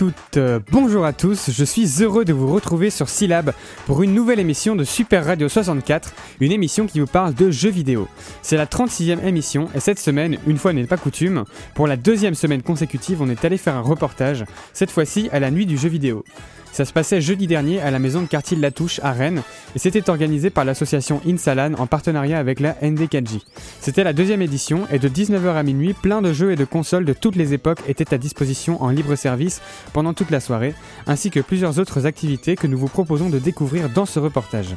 Bonjour à toutes, euh, bonjour à tous, je suis heureux de vous retrouver sur Syllab pour une nouvelle émission de Super Radio 64, une émission qui vous parle de jeux vidéo. C'est la 36e émission et cette semaine, une fois n'est pas coutume, pour la deuxième semaine consécutive, on est allé faire un reportage, cette fois-ci à la nuit du jeu vidéo. Ça se passait jeudi dernier à la maison de quartier de la Touche à Rennes et c'était organisé par l'association Insalan en partenariat avec la NDKJ. C'était la deuxième édition et de 19h à minuit, plein de jeux et de consoles de toutes les époques étaient à disposition en libre service pendant toute la soirée, ainsi que plusieurs autres activités que nous vous proposons de découvrir dans ce reportage.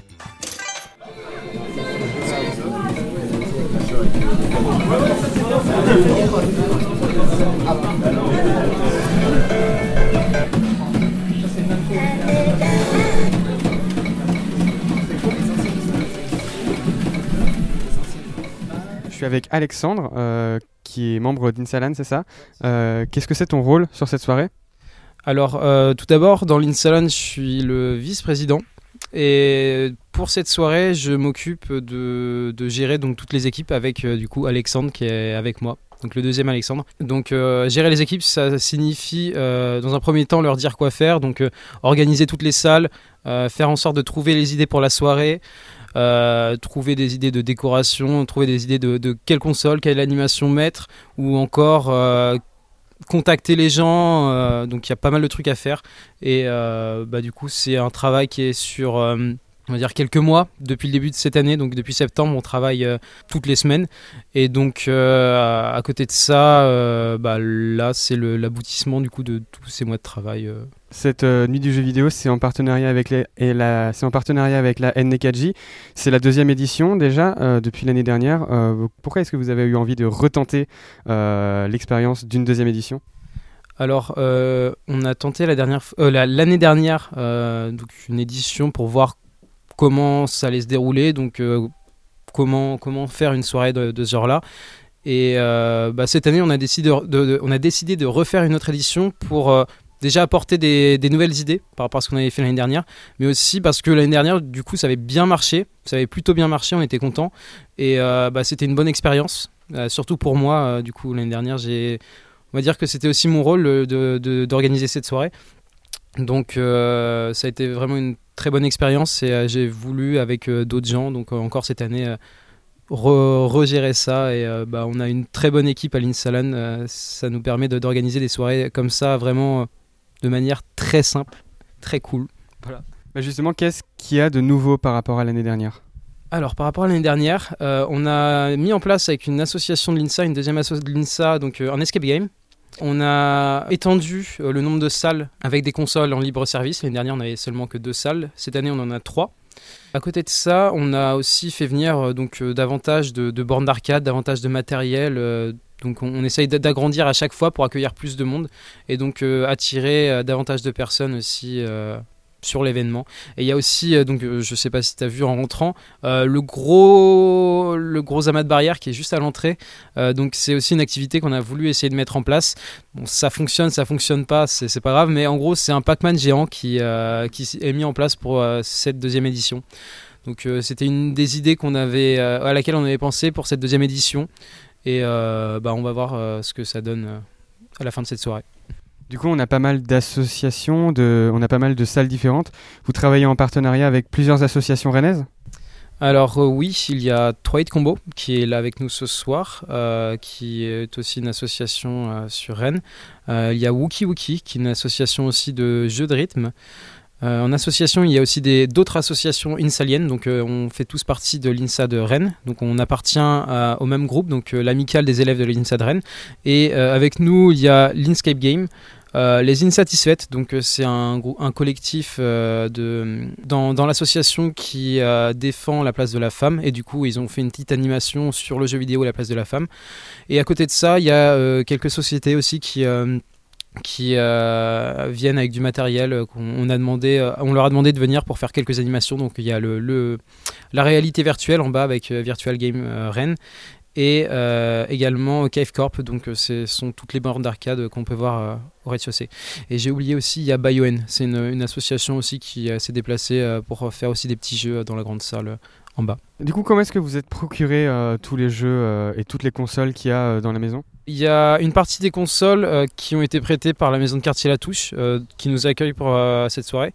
Avec Alexandre, euh, qui est membre d'Insalan, c'est ça Euh, Qu'est-ce que c'est ton rôle sur cette soirée Alors, euh, tout d'abord, dans l'Insalon, je suis le vice-président. Et pour cette soirée, je m'occupe de, gérer donc toutes les équipes avec du coup Alexandre qui est avec moi. Donc le deuxième Alexandre. Donc gérer les équipes, ça signifie dans un premier temps leur dire quoi faire. Donc organiser toutes les salles, faire en sorte de trouver les idées pour la soirée, euh, trouver des idées de décoration, trouver des idées de, quelle console, quelle animation mettre, ou encore euh, contacter les gens. euh, donc il y a pas mal de trucs à faire. Et bah, du coup, c'est un travail qui est sur. On va dire quelques mois depuis le début de cette année, donc depuis septembre, on travaille euh, toutes les semaines. Et donc euh, à, côté de ça, euh, bah, là c'est l'aboutissement du coup de tous ces mois de travail. Cette nuit du jeu vidéo, c'est en partenariat avec les, et la, c'est en partenariat avec la NDKJ. C'est la deuxième édition déjà depuis l'année dernière. Pourquoi est-ce que vous avez eu envie de retenter l'expérience d'une deuxième édition? Alors, on a tenté la dernière, f- euh, la- l'année dernière euh, donc une édition pour voir comment ça allait se dérouler, donc euh, comment, comment faire une soirée de, de ce genre-là. Et euh, bah, cette année, on a, décidé de, on a décidé de refaire une autre édition pour euh, déjà apporter des, nouvelles idées par rapport à ce qu'on avait fait l'année dernière, mais aussi parce que l'année dernière, du coup, ça avait bien marché, ça avait plutôt bien marché, on était content, et bah, c'était une bonne expérience, surtout pour moi. du coup, l'année dernière, j'ai on va dire que c'était aussi mon rôle d'organiser cette soirée. Donc euh, ça a été vraiment une très bonne expérience et euh, j'ai voulu avec euh, d'autres gens, donc encore cette année, re- regérer ça. Et bah, on a une très bonne équipe à l'Insalan. ça nous permet de- d'organiser des soirées comme ça, vraiment de manière très simple, très cool. Bah Justement, qu'est-ce qu'il y a de nouveau par rapport à l'année dernière? Alors, par rapport à l'année dernière, on a mis en place avec une association de l'INSA, une deuxième association de l'INSA, donc un escape game. On a étendu euh, le nombre de salles avec des consoles en libre service. L'année dernière, on n'avait seulement que deux salles. Cette année, on en a trois. À côté de ça, on a aussi fait venir euh, donc euh, davantage de, de bornes d'arcade, davantage de matériel. on, essaye d'a- d'agrandir à chaque fois pour accueillir plus de monde et donc attirer davantage de personnes aussi sur l'événement. Et il y a aussi, euh, donc euh, je sais pas si tu as vu en rentrant, euh, le gros le gros amas de barrière qui est juste à l'entrée. Euh, donc c'est aussi une activité qu'on a voulu essayer de mettre en place. Ça fonctionne, ça fonctionne pas, c'est pas grave, mais en gros c'est un Pac-Man géant qui, qui est mis en place pour cette deuxième édition. Donc c'était une des idées qu'on avait à laquelle on avait pensé pour cette deuxième édition. Et bah, on va voir ce que ça donne à la fin de cette soirée. Du coup, on a pas mal d'associations, on a pas mal de salles différentes. Vous travaillez en partenariat avec plusieurs associations rennaises? Alors euh, oui, il y a Troid Combo qui est là avec nous ce soir, euh, qui est aussi une association euh, sur Rennes. Il y a Wookie Wookie qui est une association aussi de jeux de rythme. Euh, en association, il y a aussi d'autres associations insaliennes, donc euh, on fait tous partie de l'INSA de Rennes, donc on appartient au même groupe, donc euh, l'amicale des élèves de l'INSA de Rennes. Et euh, avec nous, il y a l'Inscape Game, les Insatisfaites, donc c'est un, collectif de, dans, dans l'association qui défend la place de la femme et du coup ils ont fait une petite animation sur le jeu vidéo la place de la femme. Et à côté de ça, il y a quelques sociétés aussi qui qui euh, viennent avec du matériel euh, qu'on on a demandé, euh, on leur a demandé de venir pour faire quelques animations. Donc il y a le, la réalité virtuelle en bas avec Virtual Game Rennes et également Cave Corp. Donc ce sont toutes les bornes d'arcade qu'on peut voir au rez-de-chaussée. Et j'ai oublié aussi, il y a BioN. C'est une, association aussi qui s'est déplacée pour faire aussi des petits jeux dans la grande salle en bas. Du coup, comment est-ce que vous êtes procuré tous les jeux et toutes les consoles qu'il y a dans la maison? Il y a une partie des consoles euh, qui ont été prêtées par la maison de quartier La Touche, euh, qui nous accueille pour euh, cette soirée.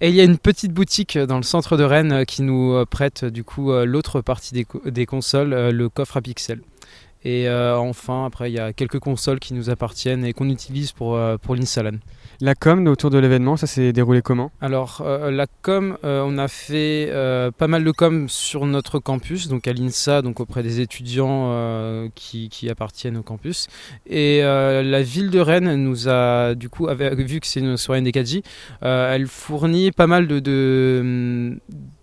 Et il y a une petite boutique dans le centre de Rennes qui nous prête du coup l'autre partie des, des consoles, le coffre à pixels. Et euh, enfin, après, il y a quelques consoles qui nous appartiennent et qu'on utilise pour, euh, pour l'Insalan. La com autour de l'événement, ça s'est déroulé comment? Alors, euh, la com, euh, on a fait pas mal de com sur notre campus, donc à l'INSA, donc auprès des étudiants qui, qui appartiennent au campus. Et la ville de Rennes nous a, du coup, avec- vu que c'est une soirée euh, elle fournit pas mal de, de, de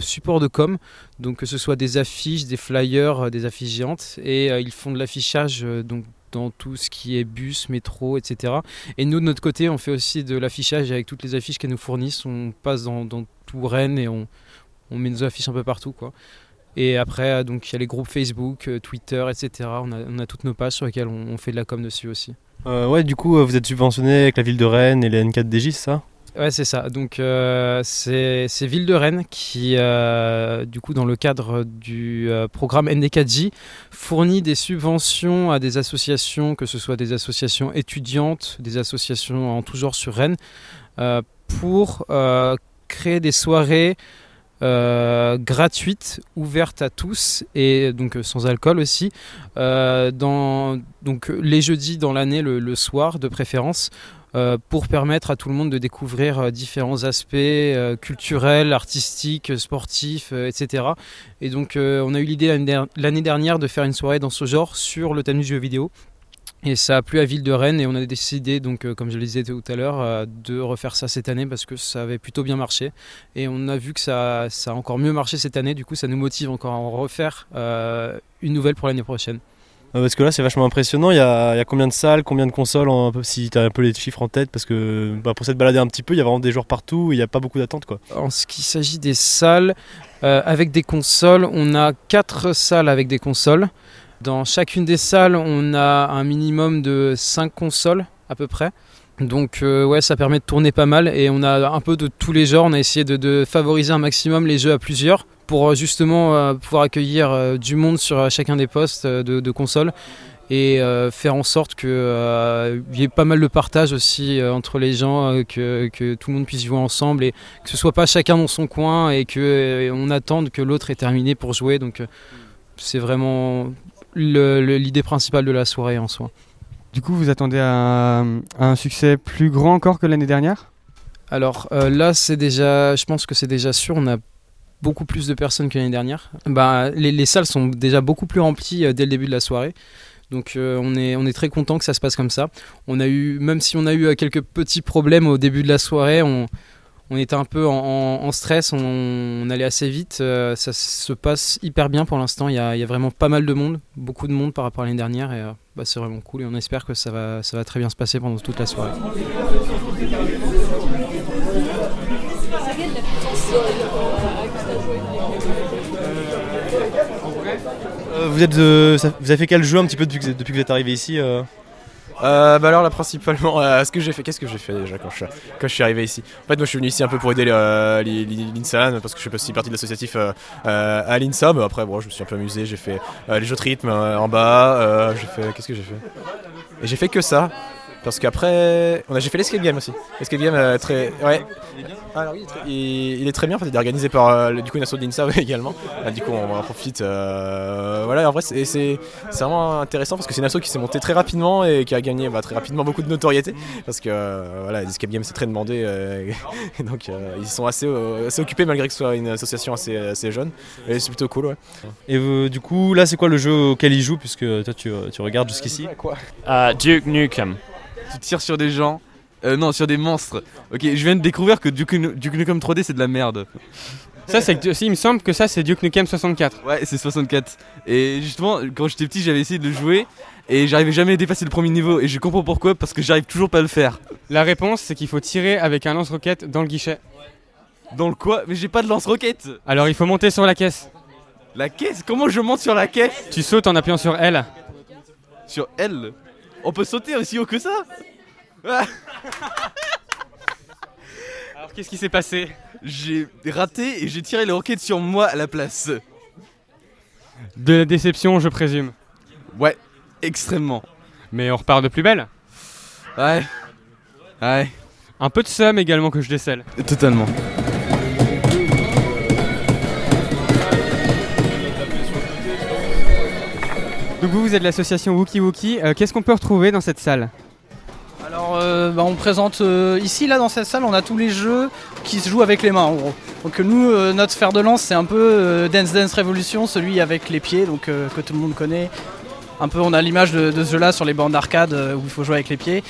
supports de com, donc que ce soit des affiches, des flyers, euh, des affiches géantes, et euh, ils font de l'affichage euh, donc dans tout ce qui est bus, métro, etc. Et nous, de notre côté, on fait aussi de l'affichage avec toutes les affiches qu'elles nous fournissent. On passe dans, dans tout Rennes et on, on met nos affiches un peu partout. Quoi. Et après, donc il y a les groupes Facebook, Twitter, etc. On a, on a toutes nos pages sur lesquelles on, fait de la com dessus aussi. Ouais, du coup, vous êtes subventionné avec la ville de Rennes et les N4DJ, c'est ça? Ouais, c'est ça. Donc, euh, c'est Ville de Rennes qui, euh, du coup, dans le cadre du euh, programme ND4J, fournit des subventions à des associations, que ce soit des associations étudiantes, des associations en tout genre sur Rennes, pour créer des soirées euh, gratuites, ouvertes à tous et donc sans alcool aussi, dans, donc les jeudis dans l'année, le, soir de préférence, pour permettre à tout le monde de découvrir euh, différents aspects euh, culturels, artistiques, sportifs, euh, etc. Et donc euh, on a eu l'idée l'année der- l'année dernière de faire une soirée dans ce genre sur le thème du jeu vidéo. Et ça a plu à Ville de Rennes et on a décidé, donc, euh, comme je le disais tout à l'heure, euh, de refaire ça cette année parce que ça avait plutôt bien marché. Et on a vu que ça, a encore mieux marché cette année, du coup ça nous motive encore à en refaire euh, une nouvelle pour l'année prochaine. Euh, Parce que là, c'est vachement impressionnant. Il y a, combien de salles, combien de consoles, si tu as un peu les chiffres en tête? Parce que bah, pour s'être baladé un petit peu, il y a vraiment des joueurs partout il n'y a pas beaucoup d'attente. quoi. En ce qui s'agit des salles, euh, avec des consoles, on a quatre salles avec des consoles. Dans chacune des salles, on a un minimum de 5 consoles à peu près. Donc euh, ouais, ça permet de tourner pas mal et on a un peu de tous les genres. On a essayé de favoriser un maximum les jeux à plusieurs pour euh, justement euh, pouvoir accueillir euh, du monde sur chacun des postes de, de consoles et faire en sorte qu'il y ait pas mal de partage aussi entre les gens, que, que tout le monde puisse jouer ensemble et que ce soit pas chacun dans son coin et que euh, on attende que l'autre ait terminé pour jouer. Donc c'est vraiment l'idée principale de la soirée en soi. Du coup, vous attendez à, à un succès plus grand encore que l'année dernière? Alors euh, là, c'est déjà, je pense que c'est déjà sûr. On a beaucoup plus de personnes que l'année dernière. Bah, les, les salles sont déjà beaucoup plus remplies euh, dès le début de la soirée. Donc euh, on, est, on est très content que ça se passe comme ça. On a eu, même si on a eu euh, quelques petits problèmes au début de la soirée, on, on était un peu en, stress, on, allait assez vite. ça se passe hyper bien pour l'instant. Il y a, y a vraiment pas mal de monde, beaucoup de monde par rapport à l'année dernière. Et bah, c'est vraiment cool et on espère que ça va, ça va très bien se passer pendant toute la soirée. Vous, êtes, euh, vous avez fait quel jeu un petit peu depuis que, vous êtes- arrivé ici euh Euh, bah alors là principalement euh, ce que j'ai fait qu'est-ce que j'ai fait déjà quand je, suis, suis arrivé ici? En fait moi je suis venu ici un peu pour aider euh, l'INSALAN parce que je aussi partie de l'associatif à l'INSA après bon je me suis un peu amusé j'ai fait les jeux de rythme en bas j'ai fait qu'est-ce que j'ai fait? Et j'ai fait que ça parce qu'après on a j'ai fait l'escape game aussi l'escape game euh, très ouais alors oui, il est très- il, il est très bien en fait, il est organisé par euh, le- du coup une asso de l'INSA également Ah, du coup on en profite euh, voilà en vrai c'est c'est- c'est vraiment intéressant parce que c'est une asso qui s'est montée très rapidement et qui a gagné bah, très rapidement beaucoup de notoriété parce que euh, voilà, les escape games c'est très demandé euh, et donc euh, ils sont assez, euh, assez occupés malgré que ce soit une association assez, assez jeune et c'est plutôt cool ouais. Et du coup, là, c'est quoi le jeu auquel ils jouent Puisque toi, tu, tu regardes jusqu'ici. Duke Nukem. Tu tires sur des gens. Euh, non, sur des monstres. Ok, je viens de découvrir que Duke, Nu- Duke Nukem 3D c'est de la merde. Ça, c'est, que- si, il me semble que ça, c'est Duke Nukem 64. Ouais, c'est 64. Et justement, quand j'étais petit, j'avais essayé de le jouer et j'arrivais jamais à dépasser le premier niveau. Et je comprends pourquoi, parce que j'arrive toujours pas à le faire. La réponse, c'est qu'il faut tirer avec un lance-roquette dans le guichet. Dans le quoi? Mais j'ai pas de lance-roquette Alors, il faut monter sur la caisse. La caisse? Comment je monte sur la caisse? Tu sautes en appuyant sur L. Sur L? On peut sauter aussi haut que ça Alors, qu'est-ce qui s'est passé? J'ai raté et j'ai tiré les roquettes sur moi à la place. De la déception, je présume. Ouais. extrêmement. Mais on repart de plus belle. Ouais. Ouais, Un peu de somme également que je décèle. totalement. Donc vous, vous êtes l'association Wookie Wookie. Euh, Qu'est-ce qu'on peut retrouver dans cette salle? Alors, euh, bah, on présente euh, ici, là, dans cette salle, on a tous les jeux qui se jouent avec les mains, en gros. Donc, nous, notre fer de lance, c'est un peu Dance Dance Revolution, celui avec les pieds, donc que tout le monde connaît. Un peu, on a l'image de, ce jeu-là sur les bandes d'arcade où il faut jouer avec les pieds.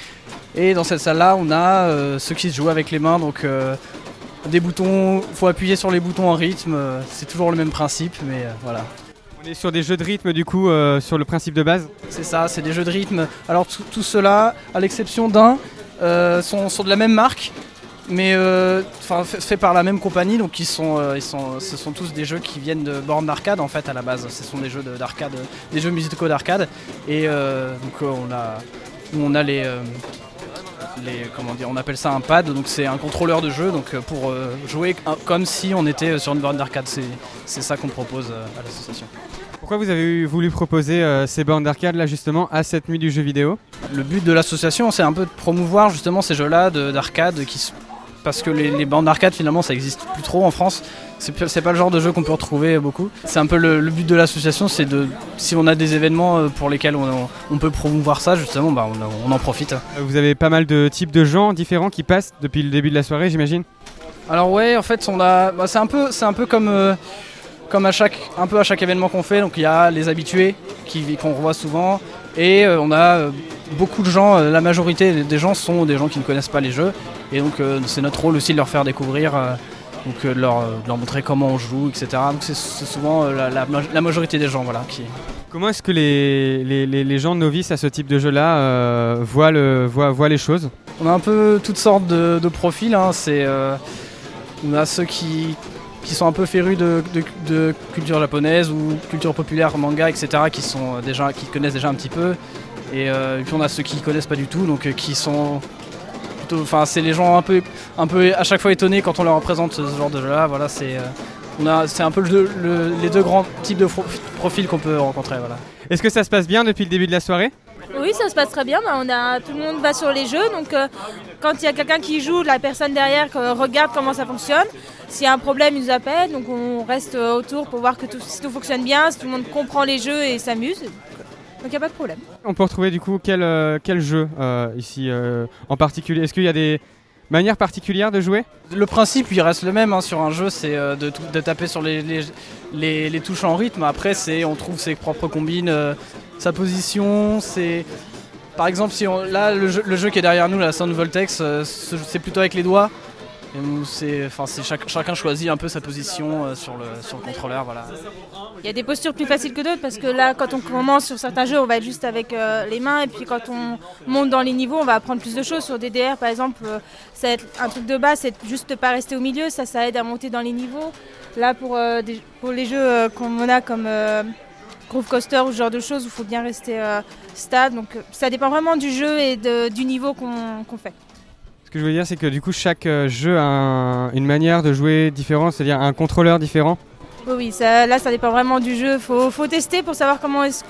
Et dans cette salle-là, on a ceux qui se jouent avec les mains, donc des boutons, faut appuyer sur les boutons en rythme. c'est toujours le même principe, mais voilà. On est sur des jeux de rythme du coup, euh, sur le principe de base. C'est ça, c'est des jeux de rythme. Alors tout, tout cela, à l'exception d'un, euh, sont, de la même marque, mais euh, enfin fait, fait par la même compagnie. Donc ils sont, euh, ils sont, ce sont tous des jeux qui viennent de bornes d'arcade en fait à la base. Ce sont des jeux de- d'arcade, des jeux musicaux d'arcade. Et euh, donc euh, on a, on a les, euh, les, comment dire, on appelle ça un pad. Donc c'est un contrôleur de jeu. Donc euh, pour euh, jouer comme si on était sur une borne d'arcade. C'est, ça qu'on propose euh, à l'association. Pourquoi vous avez voulu proposer euh, ces bornes d'arcade là justement à cette nuit du jeu vidéo? Le but de l'association, c'est un peu de promouvoir justement ces jeux-là de- d'arcade qui parce que les, les bandes d'arcade finalement ça existe plus trop en France. C'est pas le genre de jeu qu'on peut retrouver beaucoup. C'est un peu le, le but de l'association, c'est de si on a des événements euh, pour lesquels on, on peut promouvoir ça justement, bah on, on en profite. Euh, Vous avez pas mal de types de gens différents qui passent depuis le début de la soirée j'imagine? Alors ouais, en fait, on a, bah, c'est un peu, c'est un peu comme, euh, comme à chaque, un peu à chaque événement qu'on fait. Donc il y a les habitués qui qu'on revoit souvent, et euh, on a euh, beaucoup de gens. euh, la majorité des gens sont des gens qui ne connaissent pas les jeux, et donc c'est notre rôle aussi de leur faire découvrir. donc de leur, de leur montrer comment on joue, etc. Donc c'est souvent la, la maj- la majorité des gens voilà, qui, Comment est-ce que les, les, les- gens novices à ce type de jeu là voient, le, voient, voient les choses? On a un peu toutes sortes de, de profils. hein. C'est, euh, on a ceux qui, qui sont un peu férus de, culture japonaise ou culture populaire, manga, etc., qui, sont euh, déjà, qui connaissent déjà un petit peu. Et, euh, et puis on a ceux qui connaissent pas du tout, donc euh, qui sont plutôt. Enfin, c'est les gens un peu, un peu à chaque fois étonnés quand on leur présente ce genre de jeu-là. Voilà, c'est. on a, c'est un peu le- le- les deux grands types de profils qu'on peut rencontrer. Voilà. Est-ce que ça se passe bien depuis le début de la soirée? Oui, ça se passe très bien. On a, tout le monde va sur les jeux. Donc, euh, quand il y a quelqu'un qui joue, la personne derrière euh, regarde comment ça fonctionne. S'il y a un problème, ils nous appellent. Donc, on reste euh, autour pour voir que tout, si tout fonctionne bien, si tout le monde comprend les jeux et s'amuse. Donc, il n'y a pas de problème. On peut retrouver du coup quel, quel jeu ici en particulier? Est-ce qu'il y a des manières particulières de jouer? Le principe, il reste le même hein, sur un jeu, c'est euh, de, taper sur les, les, les- touches en rythme. Après, c'est on trouve ses propres combines, euh, sa position. C'est par exemple si on, là le jeu, qui est derrière nous, la Sound Voltex, euh, ce- c'est plutôt avec les doigts. Enfin, chacun choisit un peu sa position euh, sur, le, sur le contrôleur, voilà. Il y a des postures plus faciles que d'autres parce que là, quand on commence sur certains jeux, on va être juste avec euh, les mains. Et puis, quand on monte dans les niveaux, on va apprendre plus de choses. Sur DDR, par exemple, euh, ça va être un truc de base, c'est juste de pas rester au milieu. Ça, ça aide à monter dans les niveaux. Là, pour, pour les jeux qu'on a comme Groove Coaster ou ce genre de choses, il faut bien rester stable. Donc, ça dépend vraiment du jeu et de- du niveau qu'on fait. Ce que je veux dire, c'est que du coup, chaque euh, jeu a un- une manière de jouer différente, c'est-à-dire un contrôleur différent. Oui, oui, ça, là, ça dépend vraiment du jeu. Il faut, faut tester pour savoir comment est-ce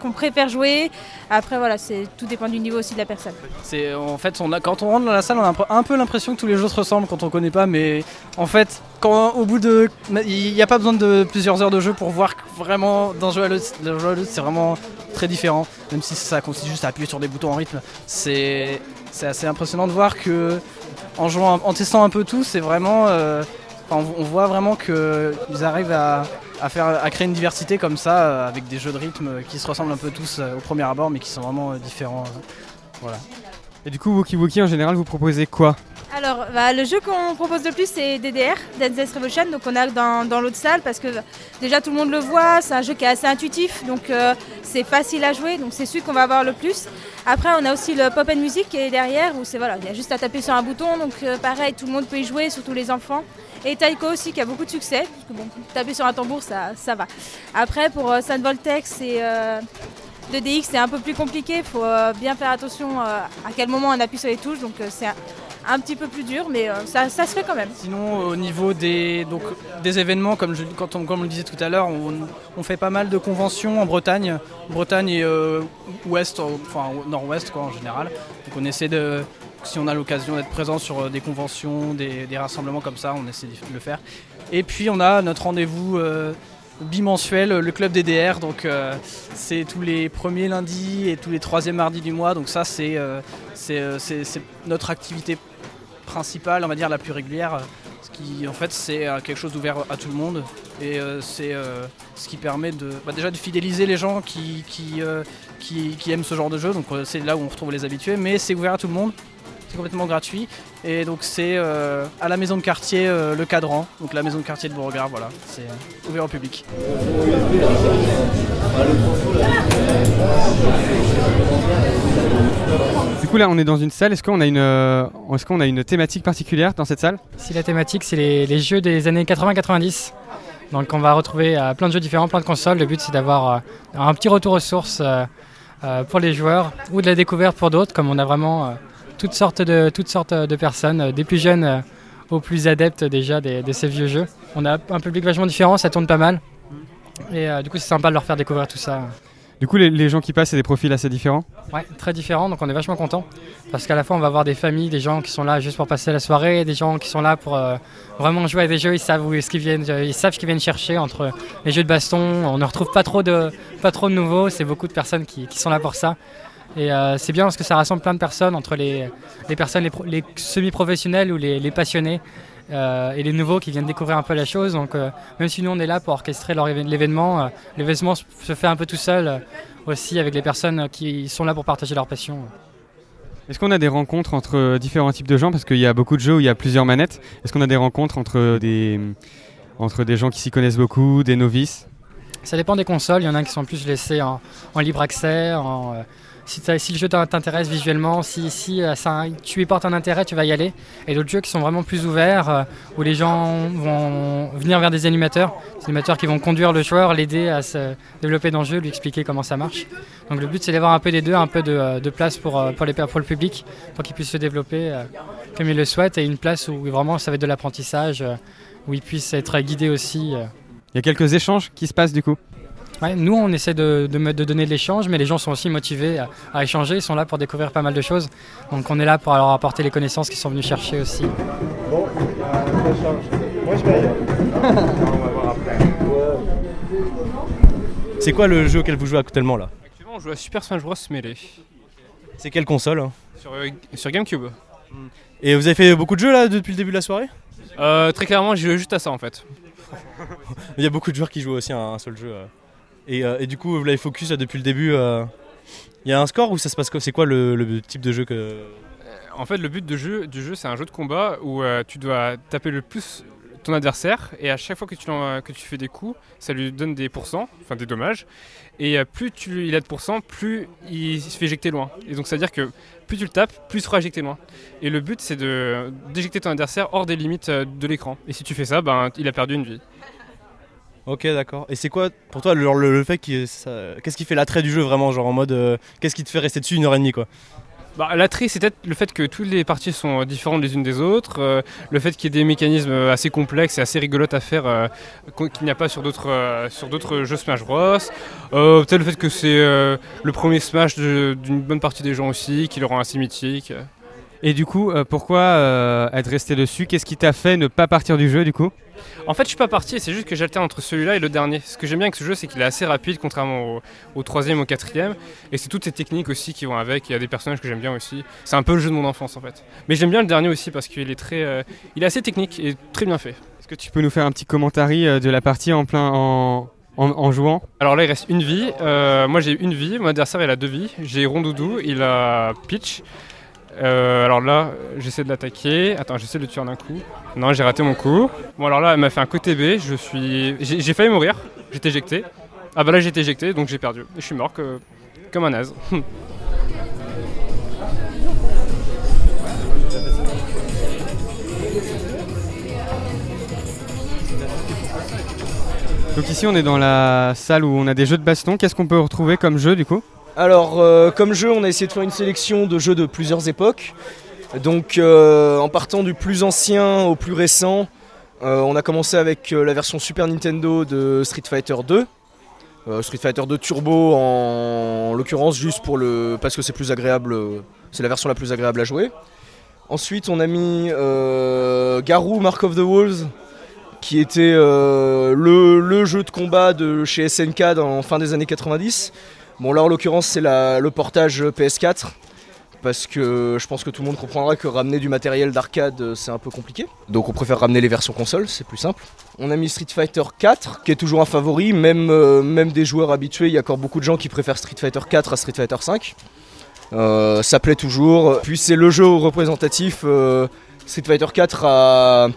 qu'on préfère jouer. Après, voilà, c'est tout dépend du niveau aussi de la personne. C'est en fait on a, quand on rentre dans la salle, on a un peu- l'impression que tous les jeux se ressemblent quand on connaît pas, mais en fait, quand au bout de, il n'y a pas besoin de plusieurs heures de jeu pour voir que vraiment d'un jeu à l'autre, d'un jeu à l'autre, c'est vraiment très différent. Même si ça consiste juste à appuyer sur des boutons en rythme, c'est c'est assez impressionnant de voir que en jouant, en testant un peu tout, c'est vraiment, euh, on, voit vraiment qu'ils arrivent à, créer une diversité comme ça, euh, avec des jeux de rythme qui se ressemblent un peu tous euh, au premier abord, mais qui sont vraiment différents. Et du coup, Wookie Wookie, en général, vous proposez quoi Alors, bah, le jeu qu'on propose le plus, c'est DDR, Dance Revolution. Donc, on a dans, l'autre salle parce que déjà tout le monde le voit. C'est un jeu qui est assez intuitif, donc euh, c'est facile à jouer. Donc, c'est celui qu'on va avoir le plus. Après, on a aussi le Pop and Music qui est derrière où c'est voilà, il y a juste à taper sur un bouton. Donc, euh, pareil, tout le monde peut y jouer, surtout les enfants. Et Taiko aussi qui a beaucoup de succès, parce que bon, taper sur un tambour, ça, ça va. Après, pour euh, Voltex, c'est. De DX, c'est un peu plus compliqué. Il faut euh, bien faire attention euh, à quel moment on appuie sur les touches. Donc euh, c'est un, petit peu plus dur, mais ça, se fait quand même. Sinon, au niveau des, donc, des événements, comme, je, quand on, le disait tout à l'heure, on, fait pas mal de conventions en Bretagne, Bretagne et ouest, enfin nord-ouest quoi, en général. Donc on essaie de, si on a l'occasion d'être présent sur des conventions, des, rassemblements comme ça, on essaie de le faire. Et puis on a notre rendez-vous bimensuel, le club DDR, donc euh, c'est tous les premiers lundis et tous les troisièmes mardis du mois. Donc ça c'est euh, euh, notre activité principale, on va dire la plus régulière. Ce qui en fait c'est quelque chose d'ouvert à tout le monde et c'est ce qui permet de bah, déjà de fidéliser les gens qui, qui, aiment ce genre de jeu. Donc c'est là où on retrouve les habitués, mais c'est ouvert à tout le monde. C'est complètement gratuit et donc c'est euh, à la maison de quartier euh, le cadran, donc la maison de quartier de Beauregard, voilà, c'est euh, ouvert au public. Du coup, là, on est dans une salle. Est-ce qu'on a une, euh, est-ce qu'on a une thématique particulière dans cette salle? Si la thématique c'est les, les jeux des années 80-90, donc on va retrouver euh, plein de jeux différents, plein de consoles. Le but c'est d'avoir euh, un petit retour aux sources euh, euh, pour les joueurs ou de la découverte pour d'autres, comme on a vraiment euh, toutes sortes de toutes sortes de personnes, euh, des plus jeunes euh, aux plus adeptes déjà des- de ces vieux jeux. On a un public vachement différent, ça tourne pas mal. Et euh, du coup c'est sympa de leur faire découvrir tout ça. Du coup, les, les gens qui passent, c'est des profils assez différents? Ouais, très différent, donc on est vachement content. Parce qu'à la fois, on va avoir des familles, des gens qui sont là juste pour passer la soirée, des gens qui sont là pour euh, vraiment jouer à des jeux, ils savent où est-ce qu'ils viennent, ils savent ce qu'ils viennent chercher entre les jeux de baston. On ne retrouve pas trop de, pas trop de nouveaux, c'est beaucoup de personnes qui, qui sont là pour ça. Et euh, c'est bien parce que ça rassemble plein de personnes entre les, les personnes, les, pro- les semi-professionnels ou les, les passionnés. euh, et les nouveaux qui viennent découvrir un peu la chose. Donc, euh, même si nous on est là pour orchestrer l'événement, l'événement se fait un peu tout seul aussi avec les personnes qui sont là pour partager leur passion. Est-ce qu'on a des rencontres entre différents types de gens? Parce qu'il y a beaucoup de jeux où il y a plusieurs manettes. Est-ce qu'on a des rencontres entre des, entre des gens qui s'y connaissent beaucoup, des novices? Ça dépend des consoles, il y en a qui sont plus laissés en, en libre accès. En, si, le jeu t'in- t'intéresse visuellement, si, euh, tu y portes un intérêt, tu vas y aller. Et d'autres jeux qui sont vraiment plus ouverts, euh, où les gens vont venir vers des animateurs, des animateurs qui vont conduire le joueur, l'aider à se développer dans le jeu, lui expliquer comment ça marche. Donc le but c'est d'avoir un peu des deux, un peu de, euh, place pour, pour, le public, pour qu'il puisse se développer comme il le souhaite, et une place où vraiment ça va être de l'apprentissage, où il puisse être guidé aussi. Il y a quelques échanges qui se passent du coup? Ouais, nous, on essaie de, de, me- de donner de l'échange, mais les gens sont aussi motivés à, à échanger, ils sont là pour découvrir pas mal de choses. Donc on est là pour leur apporter les connaissances qu'ils sont venus chercher aussi. C'est quoi le jeu auquel vous jouez actuellement là? Actuellement, on joue à Super Smash Bros. Melee C'est quelle console hein? Sur, euh, sur GameCube. Et vous avez fait beaucoup de jeux là depuis le début de la soirée? Euh, très clairement, j'ai joué juste à ça en fait. Il y a beaucoup de joueurs qui jouent aussi à un seul jeu. euh. Et, euh, et du coup, vous l'avez focus depuis le début. euh. Il y a un score ou ça se passe quoi C'est quoi le, type de jeu que. En fait, le but de jeu, du jeu, c'est un jeu de combat où euh, tu dois taper le plus ton adversaire et à chaque fois que tu, fais des coups, ça lui donne des pourcents, enfin des dommages. Et euh, plus il a de pourcents, plus il se fait éjecter loin. Et donc, ça veut dire que plus tu le tapes, plus il sera éjecté loin. Et le but, c'est d'éjecter ton adversaire hors des limites euh, de l'écran. Et si tu fais ça, ben, il a perdu une vie. Ok, d'accord. Et c'est quoi pour toi le, le- le fait Qu'est-ce qui fait l'attrait du jeu vraiment Genre en mode. euh, Qu'est-ce qui te fait rester dessus une heure et demie quoi? Bah, L'attrait, c'est peut-être le fait que toutes les parties sont euh, différentes les unes des autres, euh, le fait qu'il y ait des mécanismes assez complexes et assez rigolotes à faire qu'il n'y a pas sur d'autres sur d'autres jeux Smash Bros. Peut-être le fait que c'est le premier Smash d'une bonne partie des gens aussi, qui le rend assez mythique. Et du coup, euh, pourquoi euh, être resté dessus? Qu'est-ce qui t'a fait ne pas partir du jeu du coup? En fait, je suis pas parti, c'est juste que j'alterne entre celui-là et le dernier. Ce que j'aime bien avec ce jeu, c'est qu'il est assez rapide, contrairement au, au troisième, au quatrième. Et c'est toutes ces techniques aussi qui vont avec. Il y a des personnages que j'aime bien aussi. C'est un peu le jeu de mon enfance en fait. Mais j'aime bien le dernier aussi parce qu'il est très, euh, il est assez technique et très bien fait. Est-ce que tu peux nous faire un petit commentary euh, de la partie en plein en, en, en jouant? Alors là, il reste une vie. Euh, moi, j'ai une vie. Mon adversaire, il a deux vies. J'ai Rondoudou, il a Peach. Euh, alors là, j'essaie de l'attaquer. Attends, j'essaie de le tuer en un coup. Non, j'ai raté mon coup. Bon, alors là, elle m'a fait un côté B. Je suis, j'ai failli mourir. J'étais éjecté. Ah bah là, j'ai été éjecté, donc j'ai perdu. Je suis mort que- comme un naze. Donc ici, on est dans la salle où on a des jeux de baston. Qu'est-ce qu'on peut retrouver comme jeu du coup? Alors, euh, comme jeu, on a essayé de faire une sélection de jeux de plusieurs époques. Donc, euh, en partant du plus ancien au plus récent, euh, on a commencé avec la version Super Nintendo de Street Fighter 2. Euh, Street Fighter 2 Turbo en, en l'occurrence juste pour le parce que c'est plus agréable, c'est la version la plus agréable à jouer. Ensuite, on a mis Garou Mark of the Wolves, qui était le, le jeu de combat de chez SNK dans fin des années 90. Bon, là en l'occurrence, c'est le portage PS4, parce que je pense que tout le monde comprendra que ramener du matériel d'arcade, euh, c'est un peu compliqué. Donc on préfère ramener les versions console, c'est plus simple. On a mis Street Fighter 4, qui est toujours un favori, même, euh, même des joueurs habitués, il y a encore beaucoup de gens qui préfèrent Street Fighter 4 à Street Fighter 5. Euh, ça plaît toujours. Puis c'est le jeu représentatif. Street Fighter 4 a,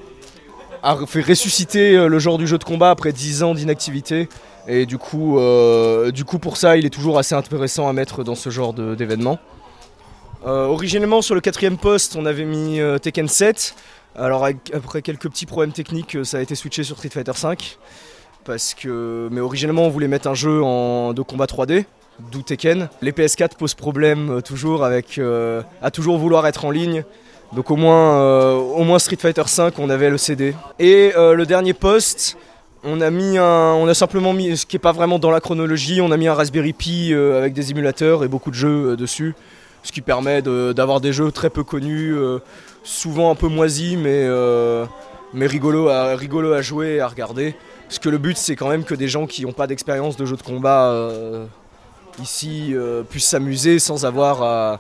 a fait ressusciter le genre du jeu de combat après 10 ans d'inactivité. Et du coup, euh, du coup, pour ça, il est toujours assez intéressant à mettre dans ce genre d'événement. Euh, originellement, sur le quatrième poste, on avait mis euh, Tekken 7. Alors, après quelques petits problèmes techniques, ça a été switché sur Street Fighter 5. Parce que, mais originellement, on voulait mettre un jeu en, de combat 3D, d'où Tekken. Les PS4 posent problème toujours avec à toujours vouloir être en ligne. Donc au moins, au moins Street Fighter 5, on avait le CD. Et le dernier poste, on a mis un, on a simplement mis, ce qui est pas vraiment dans la chronologie, on a mis un Raspberry Pi euh, avec des émulateurs et beaucoup de jeux euh, dessus, ce qui permet d'avoir des jeux très peu connus, euh, souvent un peu moisis, mais mais rigolo à rigolo à jouer et à regarder. Parce que le but, c'est quand même que des gens qui n'ont pas d'expérience de jeux de combat ici puissent s'amuser sans avoir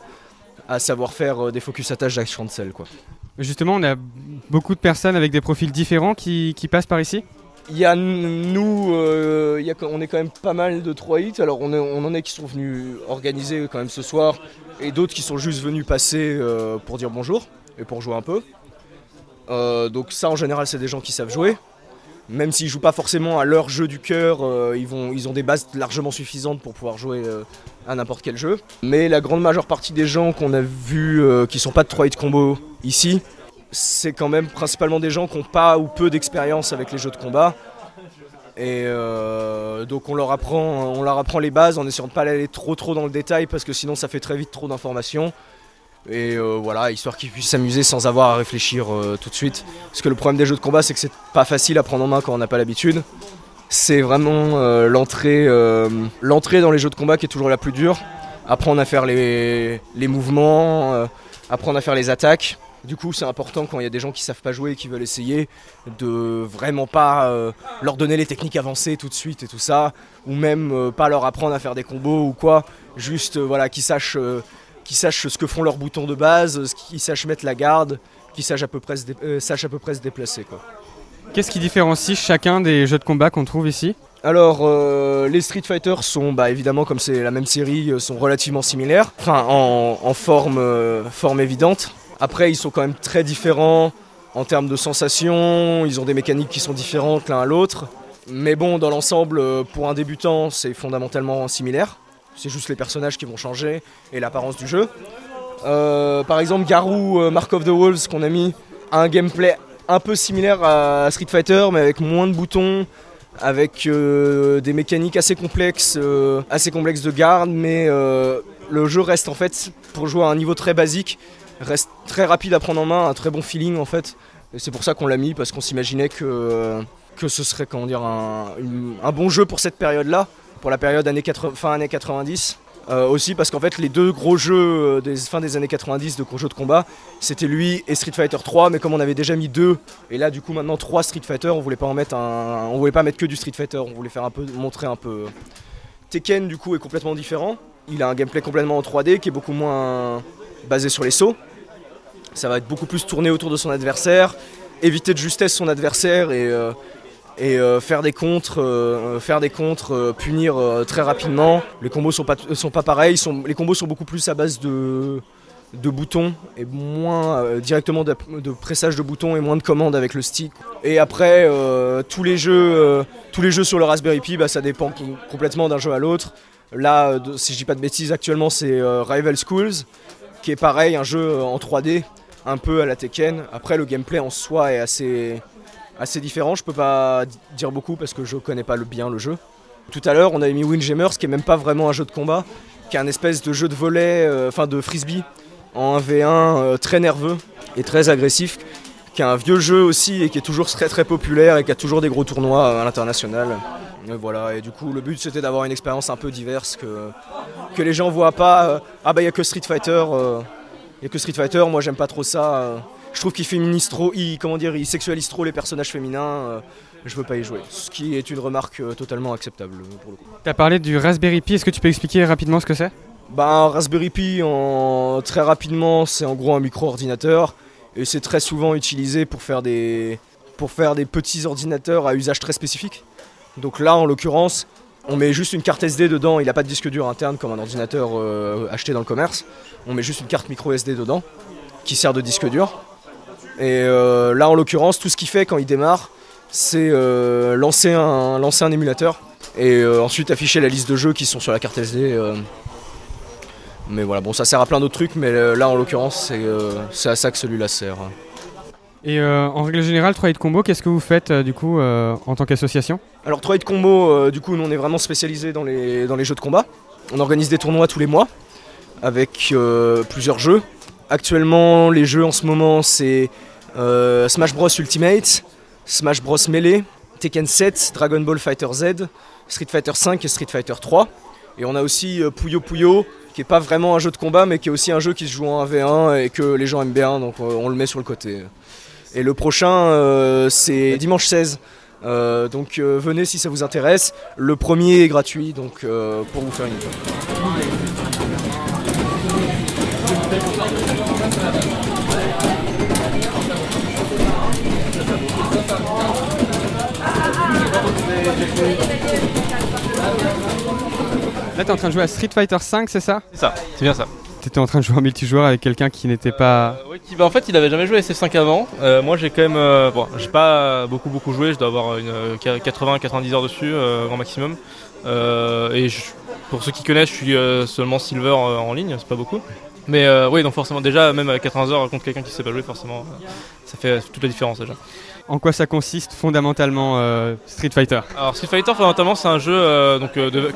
à, savoir faire des focus attaches d'action de sel, quoi. Justement, on a beaucoup de personnes avec des profils différents qui passent par ici? Il y a nous, euh, a, on est quand même pas mal de 3 hits. Alors on, en est qui sont venus organiser quand même ce soir et d'autres qui sont juste venus passer euh, pour dire bonjour et pour jouer un peu. Euh, donc ça en général c'est des gens qui savent jouer. Même s'ils jouent pas forcément à leur jeu du cœur, ils, ont des bases largement suffisantes pour pouvoir jouer à n'importe quel jeu. Mais la grande majeure partie des gens qu'on a vus qui sont pas de 3 hit combo ici, c'est quand même principalement des gens qui n'ont pas ou peu d'expérience avec les jeux de combat. Et euh, donc on leur, apprend, les bases en essayant de pas aller trop trop dans le détail parce que sinon ça fait très vite trop d'informations. Et euh, voilà, histoire qu'ils puissent s'amuser sans avoir à réfléchir euh, tout de suite. Parce que le problème des jeux de combat, c'est que c'est pas facile à prendre en main quand on n'a pas l'habitude. C'est vraiment l'entrée dans les jeux de combat qui est toujours la plus dure. Apprendre à faire les, mouvements, apprendre à faire les attaques. Du coup, c'est important quand il y a des gens qui savent pas jouer et qui veulent essayer de vraiment pas euh, leur donner les techniques avancées tout de suite et tout ça, ou même euh, pas leur apprendre à faire des combos ou quoi. Juste euh, voilà, qu'ils sachent, qu'ils sachent ce que font leurs boutons de base, qu'ils sachent mettre la garde, qu'ils sachent à peu près se, sachent à peu près se déplacer quoi. Qu'est-ce qui différencie chacun des jeux de combat qu'on trouve ici? Alors, euh, les Street Fighter sont, bah, évidemment, comme c'est la même série, euh, sont relativement similaires, enfin en, en forme, euh, forme évidente. Après, ils sont quand même très différents en termes de sensations, ils ont des mécaniques qui sont différentes l'un à l'autre. Mais bon, dans l'ensemble, euh, pour un débutant, c'est fondamentalement similaire. C'est juste les personnages qui vont changer et l'apparence du jeu. Euh, par exemple, Garou, euh, Mark of the Wolves qu'on a mis, a un gameplay un peu similaire à Street Fighter, mais avec moins de boutons, avec des mécaniques assez complexes, assez complexes de garde, mais le jeu reste en fait, pour jouer à un niveau très basique, reste très rapide à prendre en main, un très bon feeling en fait. Et c'est pour ça qu'on l'a mis, parce qu'on s'imaginait que, que ce serait comment dire, un, un bon jeu pour cette période-là, pour la période années 80 fin années 90. Euh, aussi parce qu'en fait les deux gros jeux euh, des fin des années 90 de jeux de combat c'était lui et Street Fighter 3 mais comme on avait déjà mis deux et là du coup maintenant trois Street Fighter on voulait pas en mettre un on voulait pas mettre que du Street Fighter on voulait faire un peu montrer un peu Tekken du coup est complètement différent il a un gameplay complètement en 3D qui est beaucoup moins basé sur les sauts ça va être beaucoup plus tourné autour de son adversaire éviter de justesse son adversaire et euh, euh, faire des contres, euh, faire des contres, punir très rapidement. Les combos sont pas sont pas pareils, les combos sont beaucoup plus à base de boutons et moins directement de, pressage de boutons et moins de commandes avec le stick. Et après tous les jeux tous les jeux sur le Raspberry Pi, bah, ça dépend com- complètement d'un jeu à l'autre. Là, si je dis pas de bêtises, actuellement c'est Rival Schools qui est pareil, un jeu en 3D, un peu à la Tekken. Après le gameplay en soi est assez assez différent. Je peux pas di- dire beaucoup parce que je connais pas le bien le jeu. Tout à l'heure, on avait mis Windjammers, qui est même pas vraiment un jeu de combat, qui est un espèce de jeu de volet, euh, enfin de frisbee en 1v1 euh, très nerveux et très agressif, qui est un vieux jeu aussi et qui est toujours très très populaire et qui a toujours des gros tournois euh, à l'international. Et voilà, et du coup le but c'était d'avoir une expérience un peu diverse que, que les gens voient pas. euh, ah bah il y a que Street Fighter, il a que Street Fighter, moi j'aime pas trop ça. euh, je trouve qu'il féminise trop, il, comment dire, il sexualise trop les personnages féminins. euh, je veux pas y jouer. Ce qui est une remarque euh, totalement acceptable euh, pour le coup. T'as parlé du Raspberry Pi, est-ce que tu peux expliquer rapidement ce que c'est? Bah, un Raspberry Pi, en... très rapidement, c'est en gros un micro-ordinateur. Et c'est très souvent utilisé pour faire, des... pour faire des petits ordinateurs à usage très spécifique. Donc là, en l'occurrence, on met juste une carte SD dedans. Il n'a pas de disque dur interne comme un ordinateur euh, acheté dans le commerce. On met juste une carte micro SD dedans qui sert de disque dur. Et euh, là, en l'occurrence, tout ce qu'il fait quand il démarre, c'est euh, lancer, un, lancer un émulateur et ensuite afficher la liste de jeux qui sont sur la carte SD. Mais voilà, bon, ça sert à plein d'autres trucs, mais euh, là, en l'occurrence, c'est euh, c'est à ça que celui-là sert. Et euh, en règle générale, 3 hit combo, qu'est-ce que vous faites euh, du coup euh, en tant qu'association? Alors 3 hit combo, du coup, nous on est vraiment spécialisé dans les, dans les jeux de combat. On organise des tournois tous les mois avec plusieurs jeux. Actuellement, les jeux en ce moment, c'est Smash Bros Ultimate, Smash Bros Melee, Tekken 7, Dragon Ball Fighter Z, Street Fighter 5 et Street Fighter 3. Et on a aussi Puyo Puyo, qui est pas vraiment un jeu de combat, mais qui est aussi un jeu qui se joue en 1v1 et que les gens aiment bien, donc euh, on le met sur le côté. Et le prochain, euh, c'est dimanche 16. Euh, donc venez si ça vous intéresse. Le premier est gratuit, donc pour vous faire une idée. Là, t'es en train de jouer à Street Fighter 5, c'est ça? C'est ça, c'est bien ça. T'étais en train de jouer en multijoueur avec quelqu'un qui n'était pas. Ouais, qui- bah, en fait, il avait jamais joué à SF5 avant. Euh, moi, j'ai quand même. euh, bon, j'ai pas beaucoup beaucoup joué. Je dois avoir une 80-90 heures dessus, euh, grand maximum. Euh, et je- pour ceux qui connaissent, je suis euh, seulement silver euh, en ligne, c'est pas beaucoup. Mais euh, oui, donc forcément, déjà, même à 80 heures contre quelqu'un qui sait pas jouer, forcément, euh, ça fait toute la différence déjà. En quoi ça consiste fondamentalement euh, Street Fighter? Alors Street Fighter fondamentalement c'est un jeu euh, donc, euh, de,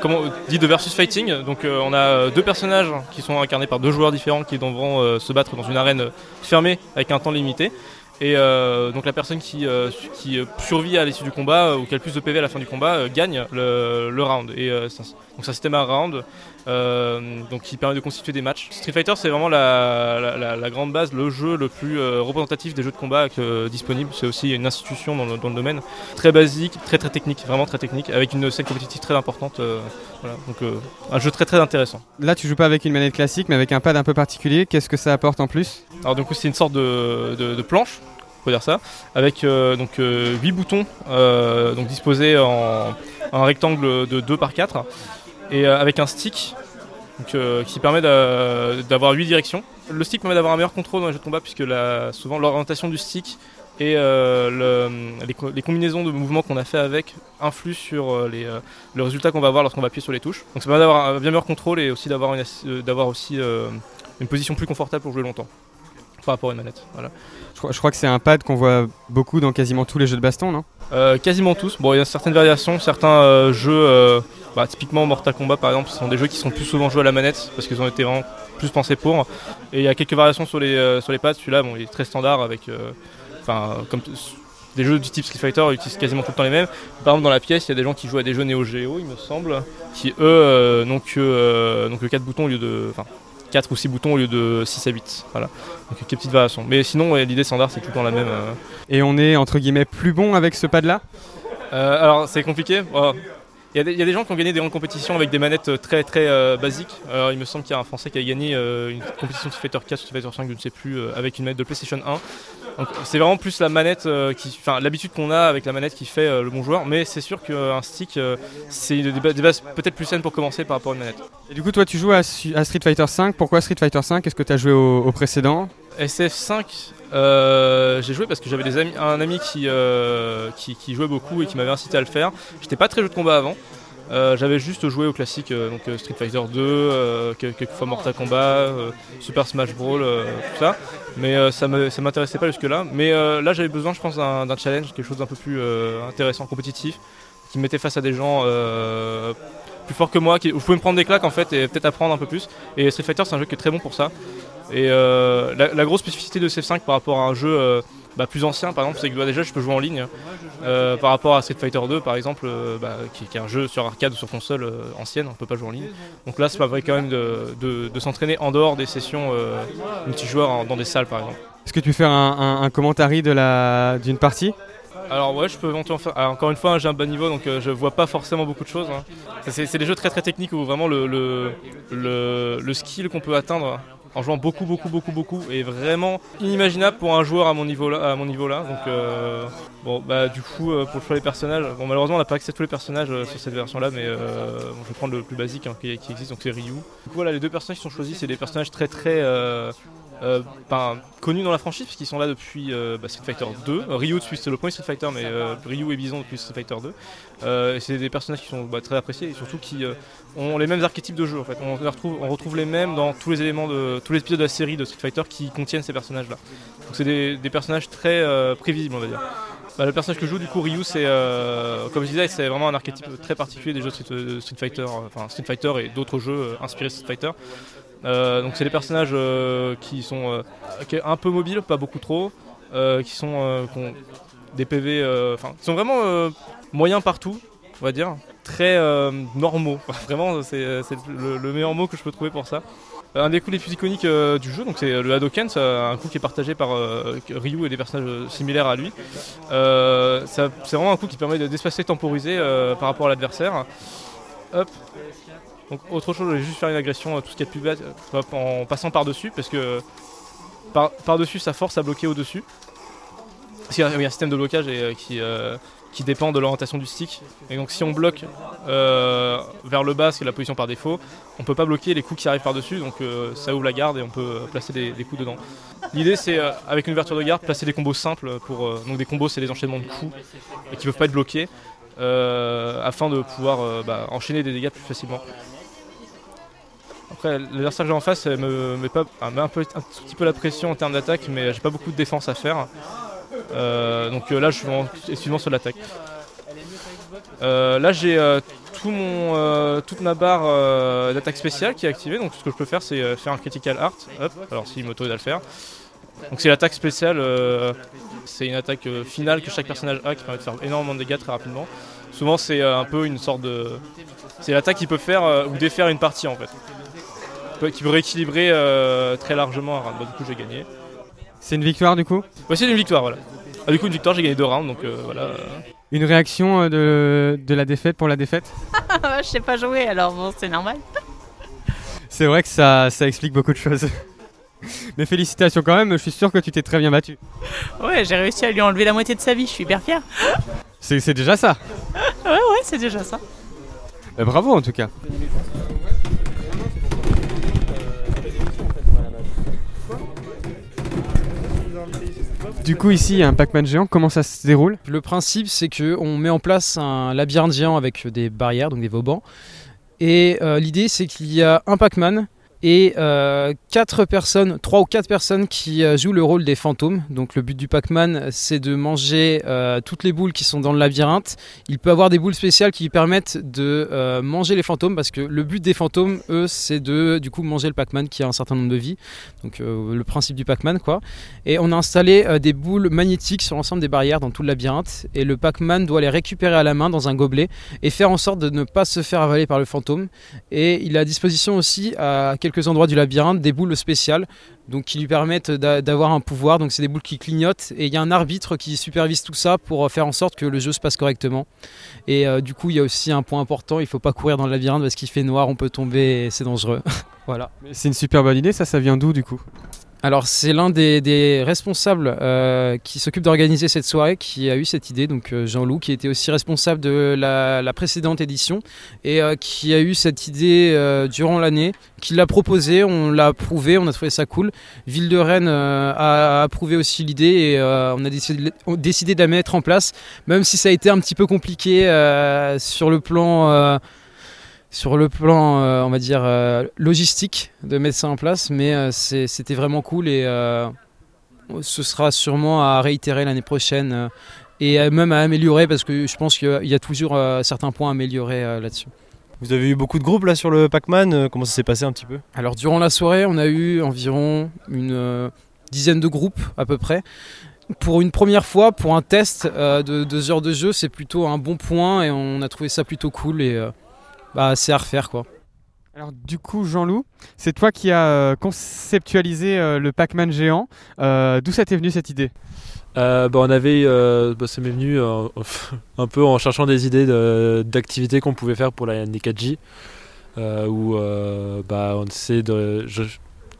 dit de versus fighting. Donc on a deux personnages qui sont incarnés par deux joueurs différents qui devront se battre dans une arène fermée avec un temps limité. Et donc la personne qui, su- qui survit à l'issue du combat ou qui a le plus de PV à la fin du combat gagne le, round. Et donc c'est un round donc qui permet de constituer des matchs. Street Fighter c'est vraiment la, la- la- la grande base, le jeu le plus euh, représentatif des jeux de combat euh, disponibles. C'est aussi une institution dans le, dans le domaine. Très basique, très très technique, vraiment très technique, avec une scène compétitive très importante. euh, voilà. Donc euh, un jeu très très intéressant. Là, tu joues pas avec une manette classique, mais avec un pad un peu particulier. Qu'est-ce que ça apporte en plus? Alors du coup c'est une sorte de, de- de planche, peut dire ça, avec euh, donc 8 boutons euh, donc disposés en, en un rectangle de 2 par 4 et euh, avec un stick euh, qui permet d'a- d'avoir 8 directions. Le stick permet d'avoir un meilleur contrôle dans les jeux de combat puisque souvent l'orientation du stick et euh, le- les, co- les combinaisons de mouvements qu'on a fait avec influent sur les, le résultat qu'on va avoir lorsqu'on va appuyer sur les touches. Donc ça permet d'avoir un bien meilleur contrôle et aussi d'avoir aussi une position plus confortable pour jouer longtemps par rapport à une manette. Voilà. je crois, je crois que c'est un pad qu'on voit beaucoup dans quasiment tous les jeux de baston, non? Euh, quasiment tous. Bon, il y a certaines variations, certains euh, jeux, euh, bah, typiquement Mortal Kombat par exemple, ce sont des jeux qui sont plus souvent joués à la manette parce qu'ils ont été vraiment plus pensés pour. Et il y a quelques variations sur les, euh, sur les pads. Celui-là, bon, il est très standard avec, enfin, comme des jeux du type Street Fighter utilisent quasiment tout le temps les mêmes. Par exemple, dans la pièce, il y a des gens qui jouent à des jeux Neo Geo, il me semble, qui eux euh, n'ont que, euh, n'ont que 4 boutons au lieu de, enfin, 4 ou 6 boutons au lieu de 6 à 8. Voilà. Donc quelques petites variations. Mais sinon, ouais, l'idée standard, c'est tout le temps la même. euh. Et on est entre guillemets plus bon avec ce pad-là? Euh, alors c'est compliqué. Bon, Il y, a des- gens qui ont gagné des grandes compétitions avec des manettes euh, très très euh, basiques. Alors, il me semble qu'il y a un Français qui a gagné euh, une compétition de Fighter 4 ou Fighter 5, je ne sais plus, avec une manette de PlayStation 1. Donc c'est vraiment plus la manette l'habitude qu'on a avec la manette qui fait le bon joueur. Mais c'est sûr qu'un stick, c'est des, ba- des bases peut-être plus saines pour commencer par rapport à une manette. Et du coup, toi, tu joues à, Street Fighter 5. Pourquoi Street Fighter 5 Est-ce que tu as joué au précédent? SF5, euh, j'ai joué parce que j'avais un ami qui, euh, qui, jouait beaucoup et qui m'avait incité à le faire. J'étais pas très jeu de combat avant. Euh, j'avais juste joué au classique, donc Street Fighter 2, euh, quel- quelques fois Mortal Kombat, Super Smash Bros, tout ça. Mais ça ça m'intéressait pas jusque là. Mais là j'avais besoin, je pense, d'un challenge, quelque chose d'un peu plus intéressant, compétitif, qui me mettait face à des gens plus fort que moi, qui, où je pouvais me prendre des claques en fait et peut-être apprendre un peu plus. Et Street Fighter, c'est un jeu qui est très bon pour ça. Et euh, la, la grosse spécificité de CF5 par rapport à un jeu euh, bah, plus ancien, par exemple, c'est que bah, déjà je peux jouer en ligne. Euh, par rapport à Street Fighter 2, par exemple, bah, qui, qui est un jeu sur arcade ou sur console ancienne, on peut pas jouer en ligne. Donc là, ça permet quand même de, de- de s'entraîner en dehors des sessions multijoueurs en- dans des salles, par exemple. Est-ce que tu fais un, un, un commentary de la d'une partie? Alors ouais, je peux éventuellement faire. alors, encore une fois, hein, j'ai un bas niveau, donc euh, je vois pas forcément beaucoup de choses. hein. C'est c'est des jeux très très techniques où vraiment le, le, le, le skill qu'on peut atteindre en jouant beaucoup beaucoup beaucoup beaucoup est vraiment inimaginable pour un joueur à mon niveau là. À mon niveau là. Donc euh, bon bah du coup euh, pour le choix des personnages, bon malheureusement on n'a pas accès à tous les personnages euh, sur cette version là, mais euh, je vais prendre le plus basique hein, qui, qui existe, donc c'est Ryu. Du coup voilà, les deux personnages qui sont choisis, c'est des personnages très très euh, ben, connus dans la franchise puisqu'ils sont là depuis euh, bah, Street Fighter 2. Euh, Ryu depuis le premier Street Fighter, mais Ryu et Bison depuis Street Fighter 2. Euh, et c'est des personnages qui sont bah, très appréciés et surtout qui ont les mêmes archétypes de jeu en fait. On, retrouve, les mêmes dans tous les éléments de tous les épisodes de la série de Street Fighter qui contiennent ces personnages là. Donc c'est des, personnages très prévisibles on va dire. Bah, le personnage que joue du coup Ryu c'est comme je disais c'est vraiment un archétype très particulier des jeux Street, Street Fighter, enfin Street Fighter et d'autres jeux inspirés de Street Fighter. Euh, donc c'est des personnages euh, qui sont euh, un peu mobiles, pas beaucoup trop, qui sont qui des PV, enfin qui sont vraiment moyens partout, on va dire, très normaux. vraiment c'est le, le meilleur mot que je peux trouver pour ça. Un des coups les plus iconiques du jeu, donc c'est le Hadoken, c'est un coup qui est partagé par Ryu et des personnages similaires à lui. C'est vraiment un coup qui permet de- d'espacer temporiser par rapport à l'adversaire. Hop. Donc autre chose, je vais juste faire une agression, tout ce qu'il y a de plus bas, euh, hop, en passant par-dessus, parce que par- par-dessus ça force à bloquer au-dessus. Parce qu'il y a il y a un système de blocage et, euh, qui, euh, qui dépend de l'orientation du stick. Et donc si on bloque vers le bas, c'est la position par défaut, on peut pas bloquer les coups qui arrivent par-dessus, donc ça ouvre la garde et on peut placer des, des coups dedans. L'idée c'est, avec une ouverture de garde, placer des combos simples, pour, donc des combos c'est des enchaînements de coups et qui peuvent pas être bloqués, afin de pouvoir bah, enchaîner des dégâts plus facilement. Après, l'adversaire que j'ai en face me elle met un, peu, un tout petit peu la pression en termes d'attaque, mais j'ai pas beaucoup de défense à faire. Euh, donc euh, là, je suis exclusivement sur l'attaque. Euh, là, j'ai toute ma barre d'attaque spéciale qui est activée. Donc ce que je peux faire, c'est faire un critical art. Hop, alors s'il m'autorise à le faire. Donc c'est l'attaque spéciale. c'est une attaque finale que chaque personnage a qui permet de faire énormément de dégâts très rapidement. Souvent, c'est un peu une sorte de. C'est l'attaque qui peut faire ou défaire une partie en fait. Qui peut rééquilibrer euh, très largement un round. Bah, du coup, j'ai gagné. C'est une victoire du coup Ouais, c'est une victoire, voilà. Ah, du coup, une victoire, j'ai gagné deux rounds, donc euh, voilà. Une réaction euh, de, de la défaite pour la défaite je sais pas jouer, alors bon, c'est normal. C'est vrai que ça, ça explique beaucoup de choses. Mais félicitations quand même, je suis sûr que tu t'es très bien battu. Ouais, j'ai réussi à lui enlever la moitié de sa vie, je suis hyper fier. C'est c'est déjà ça. ouais, ouais, c'est déjà ça. Euh, bravo en tout cas. Du coup ici il y a un Pac-Man géant, comment ça se déroule Le principe, c'est que on met en place un labyrinthe géant avec des barrières, donc des vauban. Et euh, l'idée, c'est qu'il y a un Pac-Man et euh, quatre personnes, trois ou quatre personnes qui euh, jouent le rôle des fantômes. Donc le but du Pac-Man, c'est de manger euh, toutes les boules qui sont dans le labyrinthe. Il peut avoir des boules spéciales qui lui permettent de euh, manger les fantômes parce que le but des fantômes, eux, c'est de du coup manger le Pac-Man qui a un certain nombre de vies. Donc le principe du Pac-Man, quoi. Et on a installé des boules magnétiques sur l'ensemble des barrières dans tout le labyrinthe. Et le Pac-Man doit les récupérer à la main dans un gobelet et faire en sorte de ne pas se faire avaler par le fantôme. Et il a à disposition aussi à quelques endroits du labyrinthe des boules spéciales donc qui lui permettent d'a- d'avoir un pouvoir. Donc c'est des boules qui clignotent et il y a un arbitre qui supervise tout ça pour faire en sorte que le jeu se passe correctement. Et euh, du coup, il y a aussi un point important, il faut pas courir dans le labyrinthe parce qu'il fait noir, on peut tomber et c'est dangereux. voilà. C'est une super bonne idée, ça, ça vient d'où du coup? Alors c'est l'un des, responsables euh, qui s'occupe d'organiser cette soirée qui a eu cette idée, donc euh, Jean-Loup, qui était aussi responsable de la, précédente édition et euh, qui a eu cette idée durant l'année, qui l'a proposé, on l'a approuvé, on a trouvé ça cool. Ville de Rennes a approuvé aussi l'idée et on a décidé, on- décidé de la mettre en place, même si ça a été un petit peu compliqué sur le plan... sur le plan, euh, on va dire, euh, logistique de mettre ça en place, mais euh, c'était vraiment cool et ce sera sûrement à réitérer l'année prochaine et même à améliorer parce que je pense qu'il y a toujours certains points à améliorer là-dessus. Vous avez eu beaucoup de groupes là sur le Pac-Man, comment ça s'est passé un petit peu? Alors durant la soirée, on a eu environ une dizaine de groupes à peu près. Pour une première fois, pour un test euh, de deux heures de jeu, c'est plutôt un bon point et on a trouvé ça plutôt cool et euh, bah, c'est à refaire quoi. Alors du coup, Jean-Loup, c'est toi qui as euh, conceptualisé euh, le Pac-Man géant. Euh, D'où ça t'est venu cette idée? Euh, bah, on avait, euh, bah, ça m'est venu euh, un peu en cherchant des idées de- d'activités qu'on pouvait faire pour la ND4J, euh, où euh, bah, on essaie de, je-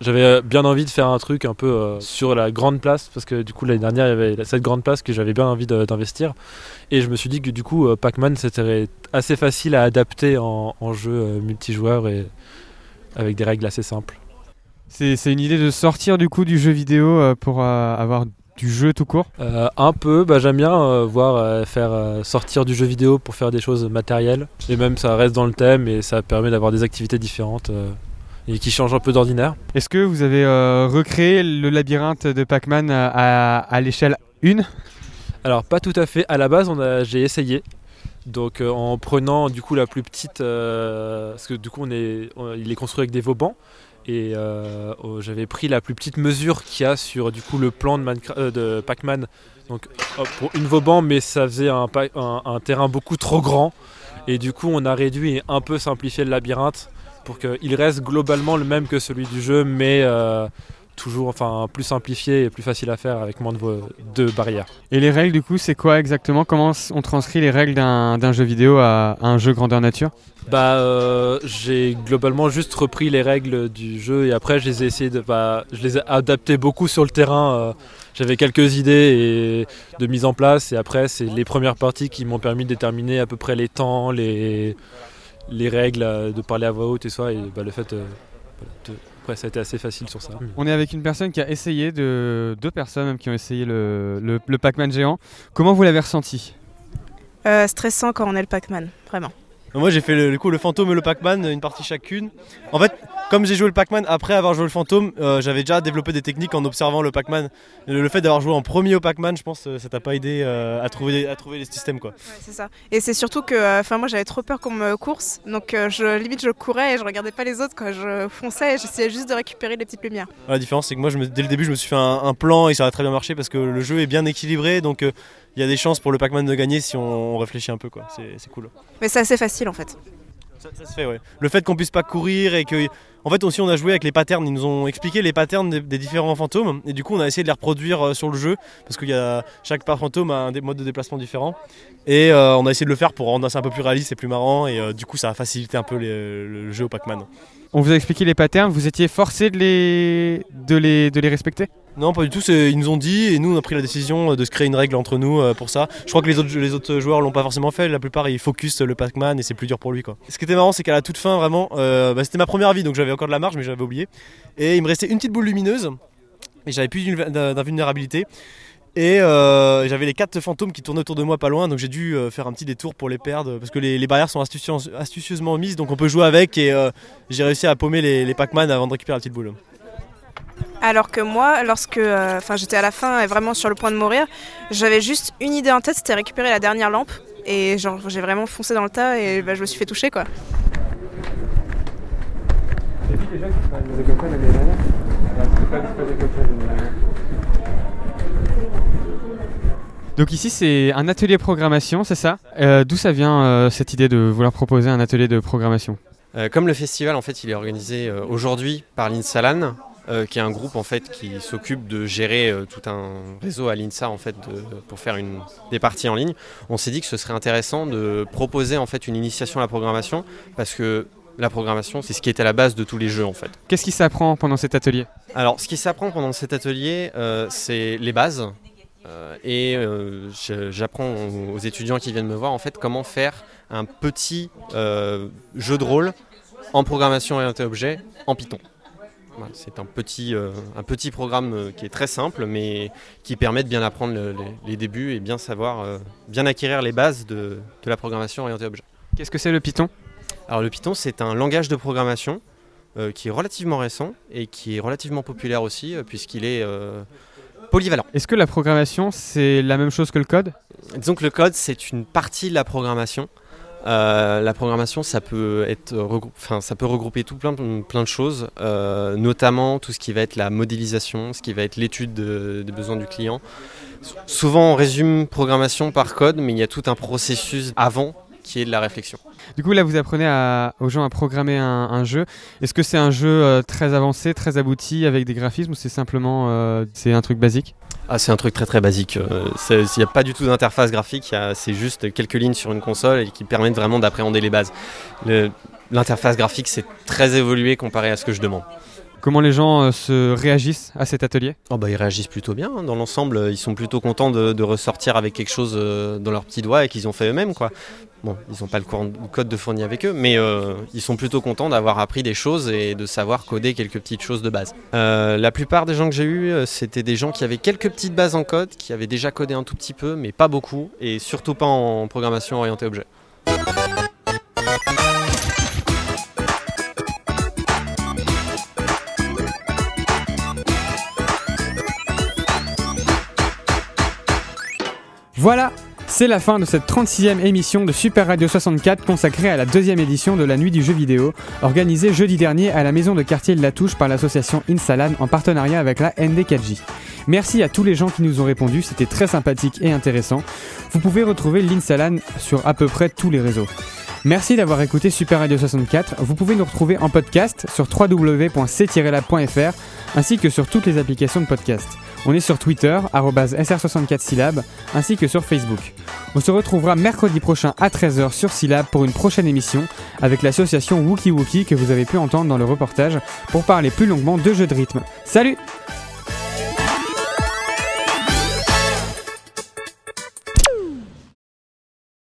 j'avais bien envie de faire un truc un peu euh, sur la grande place, parce que du coup l'année dernière il y avait cette grande place que j'avais bien envie d'investir, et je me suis dit que du coup euh, Pac-Man c'était assez facile à adapter en, en jeu euh, multijoueur et avec des règles assez simples. C'est c'est une idée de sortir du coup du jeu vidéo euh, pour euh, avoir du jeu tout court? Euh, un peu, bah, j'aime bien euh, voir euh, faire euh, sortir du jeu vidéo pour faire des choses matérielles. Et même ça reste dans le thème et ça permet d'avoir des activités différentes euh, et qui changent un peu d'ordinaire. Est-ce que vous avez euh, recréé le labyrinthe de Pac-Man à, l'échelle 1 Alors pas tout à fait. À la base, on a, j'ai essayé. Donc euh, en prenant du coup la plus petite, euh, parce que du coup on est, on- il est construit avec des Vauban. Et oh, j'avais pris la plus petite mesure qu'il y a sur du coup le plan de, Minecraft- de Pac-Man. Donc pour une Vauban, mais ça faisait un- un terrain beaucoup trop grand. Et du coup on a réduit et un peu simplifié le labyrinthe pour qu'il reste globalement le même que celui du jeu, mais euh, toujours enfin plus simplifié et plus facile à faire avec moins de, barrières. Et les règles du coup, c'est quoi exactement? Comment on transcrit les règles d'un d'un jeu vidéo à, à un jeu grandeur nature? Bah, euh, j'ai globalement juste repris les règles du jeu et après je les ai essayé de, bah, je les ai adaptées beaucoup sur le terrain. euh, J'avais quelques idées et de mise en place et après c'est les premières parties qui m'ont permis de déterminer à peu près les temps, les, les règles, euh, de parler à voix haute et ça et bah, le fait. euh, de- après ça a été assez facile sur ça. On est avec une personne qui a essayé, de deux personnes même qui ont essayé le, le- le Pac-Man géant. Comment vous l'avez ressenti? Euh, stressant quand on est le Pac-Man, vraiment. Moi j'ai fait le, coup, le fantôme et le Pac-Man, une partie chacune. En fait, comme j'ai joué le Pac-Man après avoir joué le fantôme, euh, j'avais déjà développé des techniques en observant le Pac-Man. Le, le fait d'avoir joué en premier au Pac-Man, je pense euh, ça t'a pas aidé euh, à, trouver, à trouver les systèmes quoi. Ouais, c'est ça. Et c'est surtout que, euh, enfin moi j'avais trop peur qu'on me course, donc je, limite je courais et je regardais pas les autres quand je fonçais et j'essayais juste de récupérer les petites lumières. La différence c'est que moi je me- dès le début je me suis fait un, un plan et ça a très bien marché parce que le jeu est bien équilibré donc il y a des chances pour le Pac-Man de gagner si on, on réfléchit un peu quoi. C'est cool. Mais c'est assez facile en fait. Le fait qu'on puisse pas courir et que. En fait, aussi, on a joué avec les patterns. Ils nous ont expliqué les patterns des, différents fantômes. Et du coup, on a essayé de les reproduire euh, sur le jeu. Parce que y a, chaque fantôme a un des modes de déplacement différents. Et euh, on a essayé de le faire pour rendre ça un peu plus réaliste et plus marrant. Et euh, du coup, ça a facilité un peu le jeu au Pac-Man. On vous a expliqué les patterns, vous étiez forcé de les, de les, de les respecter? Non, pas du tout. Ils nous ont dit et nous, on a pris la décision de se créer une règle entre nous euh, pour ça. Je crois que les autres, les autres joueurs l'ont pas forcément fait. La plupart, ils focus le Pac-Man et c'est plus dur pour lui. Quoi. Ce qui était marrant, c'est qu'à la toute fin, vraiment, euh, bah, c'était ma première vie, donc j'avais encore de la marge, mais j'avais oublié. Et il me restait une petite boule lumineuse et j'avais plus d'invulnérabilité. Et euh, j'avais les quatre fantômes qui tournaient autour de moi pas loin, donc j'ai dû euh, faire un petit détour pour les perdre parce que les, les barrières sont astucieuse- astucieusement mises, donc on peut jouer avec. Et euh, j'ai réussi à paumer les, les Pac-Man avant de récupérer la petite boule. Alors que moi, lorsque euh, enfin j'étais à la fin et vraiment sur le point de mourir, j'avais juste une idée en tête, c'était récupérer la dernière lampe. Et genre j'ai vraiment foncé dans le tas et bah, je me suis fait toucher quoi. Donc ici c'est un atelier programmation, c'est ça Euh, D'où ça vient euh, cette idée de vouloir proposer un atelier de programmation Euh, comme le festival, en fait, il est organisé aujourd'hui par l'INSALAN, qui est un groupe en fait qui s'occupe de gérer tout un réseau à l'INSA en fait de- pour faire une, des parties en ligne. On s'est dit que ce serait intéressant de proposer en fait une initiation à la programmation parce que la programmation, c'est ce qui est à la base de tous les jeux en fait. Qu'est-ce qui s'apprend pendant cet atelier? Alors, ce qui s'apprend pendant cet atelier, euh, c'est les bases. Euh, et euh, j'apprends aux, étudiants qui viennent me voir en fait comment faire un petit euh, jeu de rôle en programmation orientée objet en Python. Voilà, c'est un petit, euh, un petit programme euh, qui est très simple mais qui permet de bien apprendre le- les, les débuts et bien savoir, euh, bien acquérir les bases de, de la programmation orientée objet. Qu'est-ce que c'est le Python? Alors le Python c'est un langage de programmation qui est relativement récent et qui est relativement populaire aussi puisqu'il est polyvalent. Est-ce que la programmation c'est la même chose que le code? Disons que le code, c'est une partie de la programmation. Euh, la programmation, ça peut, être enfin, ça peut regrouper tout plein, plein de choses, euh, notamment tout ce qui va être la modélisation, ce qui va être l'étude de- des besoins du client. Souvent, on résume programmation par code, mais il y a tout un processus avant qui est de la réflexion. Du coup, là, vous apprenez à- aux gens à programmer un, un jeu. Est-ce que c'est un jeu euh, très avancé, très abouti, avec des graphismes, ou c'est simplement euh, c'est un truc basique? Ah, c'est un truc très très basique. Euh, Il n'y a pas du tout d'interface graphique, c'est juste quelques lignes sur une console et qui permettent vraiment d'appréhender les bases. Le- L'interface graphique, c'est très évolué comparé à ce que je demande. Comment les gens euh, se réagissent à cet atelier? Oh bah, ils réagissent plutôt bien. hein. Dans l'ensemble, euh, ils sont plutôt contents de, ressortir avec quelque chose euh, dans leurs petits doigts et qu'ils ont fait eux-mêmes. quoi. Bon, ils n'ont pas le, code de fourni avec eux, mais ils sont plutôt contents d'avoir appris des choses et de savoir coder quelques petites choses de base. La plupart des gens que j'ai eus, c'était des gens qui avaient quelques petites bases en code, qui avaient déjà codé un tout petit peu, mais pas beaucoup, et surtout pas en programmation orientée objet. Voilà, c'est la fin de cette 36e émission de Super Radio 64 consacrée à la deuxième édition de la Nuit du jeu vidéo, organisée jeudi dernier à la maison de quartier de la Touche par l'association Insalan en partenariat avec la ND4J. Merci à tous les gens qui nous ont répondu, c'était très sympathique et intéressant. Vous pouvez retrouver l'Insalan sur à peu près tous les réseaux. Merci d'avoir écouté Super Radio 64. Vous pouvez nous retrouver en podcast sur www.c-lab.fr ainsi que sur toutes les applications de podcast. On est sur Twitter, arobase sr64 syllabes, ainsi que sur Facebook. On se retrouvera mercredi prochain à 13h sur Syllab pour une prochaine émission avec l'association Wookie Wookie que vous avez pu entendre dans le reportage pour parler plus longuement de jeux de rythme. Salut